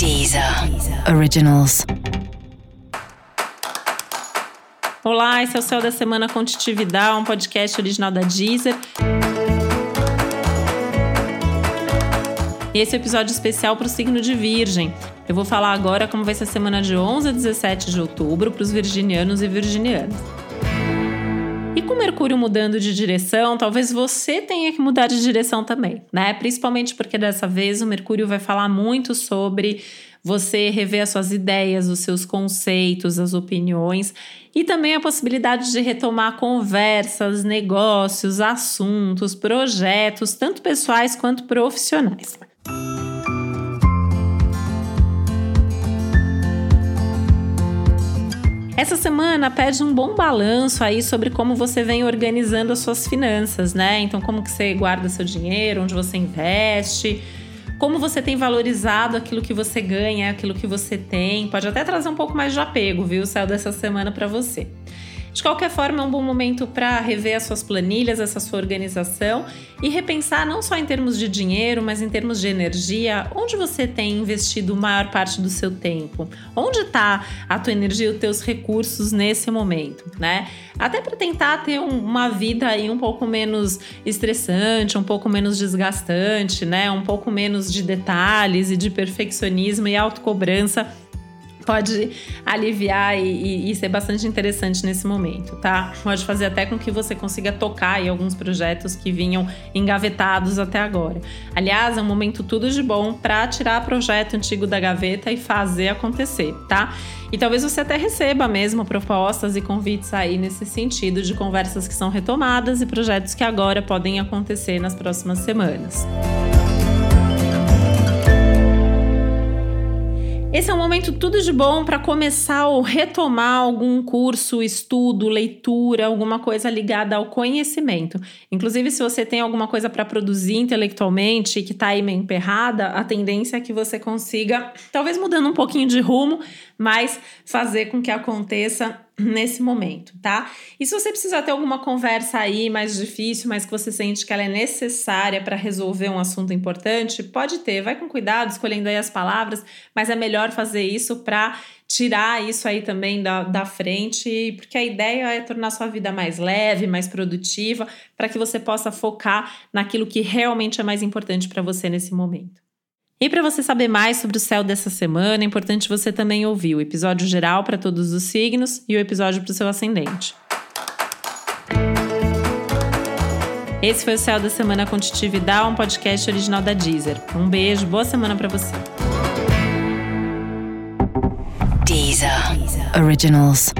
Deezer Originals. Olá, esse é o Céu da Semana com Titividade, um podcast original da Deezer. Esse é episódio especial para o signo de Virgem. Eu vou falar agora como vai ser a semana de 11 a 17 de outubro para os virginianos e virginianas. E com Mercúrio mudando de direção, talvez você tenha que mudar de direção também, né? Principalmente porque dessa vez o Mercúrio vai falar muito sobre você rever as suas ideias, os seus conceitos, as opiniões e também a possibilidade de retomar conversas, negócios, assuntos, projetos, tanto pessoais quanto profissionais. Essa semana pede um bom balanço aí sobre como você vem organizando as suas finanças, né? Então, como que você guarda seu dinheiro, onde você investe, como você tem valorizado aquilo que você ganha, aquilo que você tem. Pode até trazer um pouco mais de apego, viu? O céu dessa semana para você. De qualquer forma, é um bom momento para rever as suas planilhas, essa sua organização e repensar não só em termos de dinheiro, mas em termos de energia, onde você tem investido maior parte do seu tempo, onde está a tua energia e os teus recursos nesse momento, né? Até para tentar ter um, uma vida aí um pouco menos estressante, um pouco menos desgastante, né? Um pouco menos de detalhes e de perfeccionismo e autocobrança pode aliviar e, e, e, ser bastante interessante nesse momento, tá? Pode fazer até com que você consiga tocar em alguns projetos que vinham engavetados até agora. Aliás, é um momento tudo de bom para tirar projeto antigo da gaveta e fazer acontecer, tá? E talvez você até receba mesmo propostas e convites aí nesse sentido de conversas que são retomadas e projetos que agora podem acontecer nas próximas semanas. Esse é um momento tudo de bom para começar ou retomar algum curso, estudo, leitura, alguma coisa ligada ao conhecimento. Inclusive, se você tem alguma coisa para produzir intelectualmente que está aí meio emperrada, a tendência é que você consiga, talvez mudando um pouquinho de rumo, mas fazer com que aconteça nesse momento, tá? E se você precisar ter alguma conversa aí mais difícil, mas que você sente que ela é necessária para resolver um assunto importante, pode ter, vai com cuidado, escolhendo aí as palavras, mas é melhor fazer isso para tirar isso aí também da, da frente, porque a ideia é tornar sua vida mais leve, mais produtiva, para que você possa focar naquilo que realmente é mais importante para você nesse momento. E para você saber mais sobre o céu dessa semana, é importante você também ouvir o episódio geral para todos os signos e o episódio para o seu ascendente. Esse foi o Céu da Semana com Vidal, um podcast original da Deezer. Um beijo, boa semana para você. Deezer. Originals.